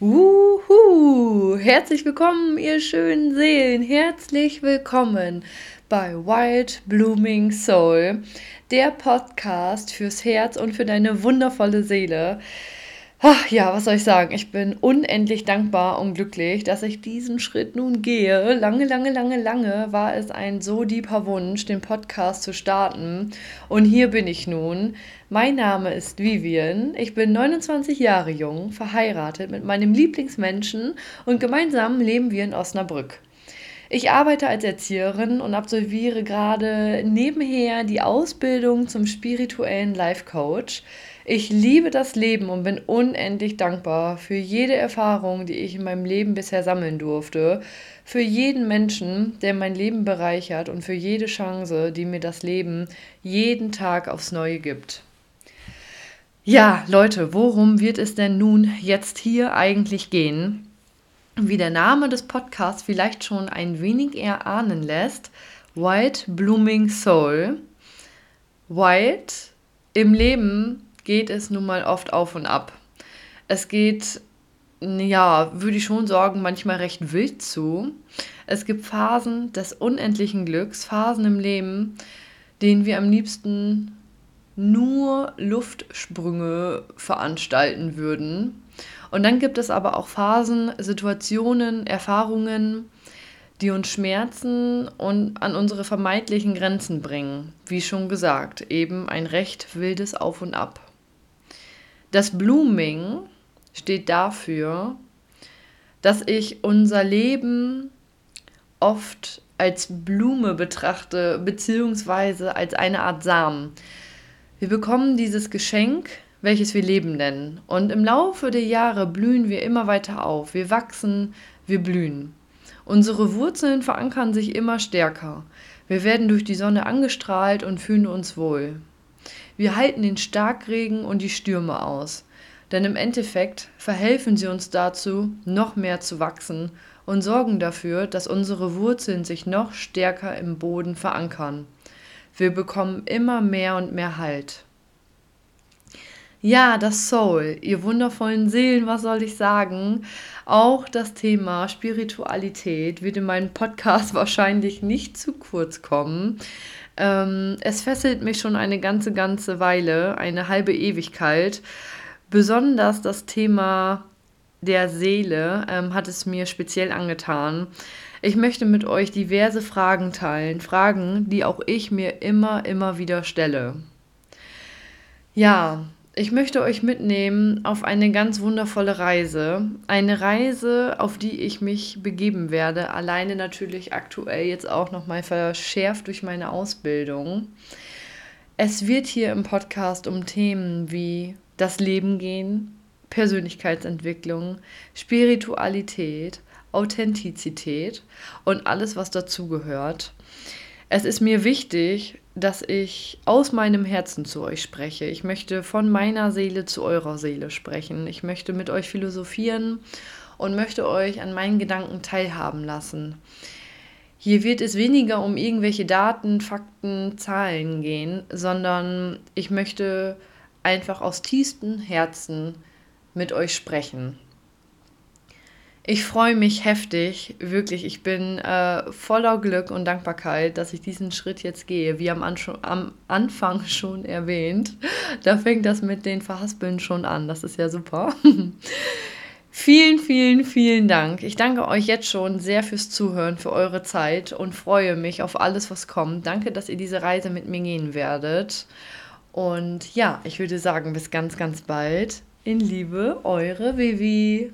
Wuhu! Herzlich willkommen, ihr schönen Seelen. Herzlich willkommen bei Wild Blooming Soul, der Podcast fürs Herz und für deine wundervolle Seele. Ach ja, was soll ich sagen? Ich bin unendlich dankbar und glücklich, dass ich diesen Schritt nun gehe. Lange, lange, lange, lange war es ein so deeper Wunsch, den Podcast zu starten. Und hier bin ich nun. Mein Name ist Vivian. Ich bin 29 Jahre jung, verheiratet mit meinem Lieblingsmenschen und gemeinsam leben wir in Osnabrück. Ich arbeite als Erzieherin und absolviere gerade nebenher die Ausbildung zum spirituellen Life Coach. Ich liebe das Leben und bin unendlich dankbar für jede Erfahrung, die ich in meinem Leben bisher sammeln durfte, für jeden Menschen, der mein Leben bereichert und für jede Chance, die mir das Leben jeden Tag aufs Neue gibt. Ja, Leute, worum wird es denn nun jetzt hier eigentlich gehen? Wie der Name des Podcasts vielleicht schon ein wenig erahnen lässt, White Blooming Soul. White im Leben geht es nun mal oft auf und ab. Es geht, ja, würde ich schon sagen, manchmal recht wild zu. Es gibt Phasen des unendlichen Glücks, Phasen im Leben, denen wir am liebsten nur Luftsprünge veranstalten würden. Und dann gibt es aber auch Phasen, Situationen, Erfahrungen, die uns schmerzen und an unsere vermeintlichen Grenzen bringen. Wie schon gesagt, eben ein recht wildes Auf und Ab. Das Blooming steht dafür, dass ich unser Leben oft als Blume betrachte, beziehungsweise als eine Art Samen. Wir bekommen dieses Geschenk, welches wir Leben nennen. Und im Laufe der Jahre blühen wir immer weiter auf. Wir wachsen, wir blühen. Unsere Wurzeln verankern sich immer stärker. Wir werden durch die Sonne angestrahlt und fühlen uns wohl. Wir halten den Starkregen und die Stürme aus. Denn im Endeffekt verhelfen sie uns dazu, noch mehr zu wachsen und sorgen dafür, dass unsere Wurzeln sich noch stärker im Boden verankern. Wir bekommen immer mehr und mehr Halt. Ja, das Soul, ihr wundervollen Seelen, was soll ich sagen? Auch das Thema Spiritualität wird in meinem Podcast wahrscheinlich nicht zu kurz kommen. Ähm, es fesselt mich schon eine ganze, ganze Weile, eine halbe Ewigkeit. Besonders das Thema der Seele ähm, hat es mir speziell angetan. Ich möchte mit euch diverse Fragen teilen, Fragen, die auch ich mir immer, immer wieder stelle. Ja, ich möchte euch mitnehmen auf eine ganz wundervolle Reise. Eine Reise, auf die ich mich begeben werde. Alleine natürlich aktuell jetzt auch nochmal verschärft durch meine Ausbildung. Es wird hier im Podcast um Themen wie das Leben gehen, Persönlichkeitsentwicklung, Spiritualität, Authentizität und alles, was dazugehört. Es ist mir wichtig, dass ich aus meinem Herzen zu euch spreche. Ich möchte von meiner Seele zu eurer Seele sprechen. Ich möchte mit euch philosophieren und möchte euch an meinen Gedanken teilhaben lassen. Hier wird es weniger um irgendwelche Daten, Fakten, Zahlen gehen, sondern ich möchte einfach aus tiefstem Herzen mit euch sprechen. Ich freue mich heftig, wirklich. Ich bin äh, voller Glück und Dankbarkeit, dass ich diesen Schritt jetzt gehe. Wie am, An am Anfang schon erwähnt, da fängt das mit den Verhaspeln schon an. Das ist ja super. vielen, vielen, vielen Dank. Ich danke euch jetzt schon sehr fürs Zuhören, für eure Zeit und freue mich auf alles, was kommt. Danke, dass ihr diese Reise mit mir gehen werdet. Und ja, ich würde sagen, bis ganz, ganz bald. In Liebe, eure Vivi.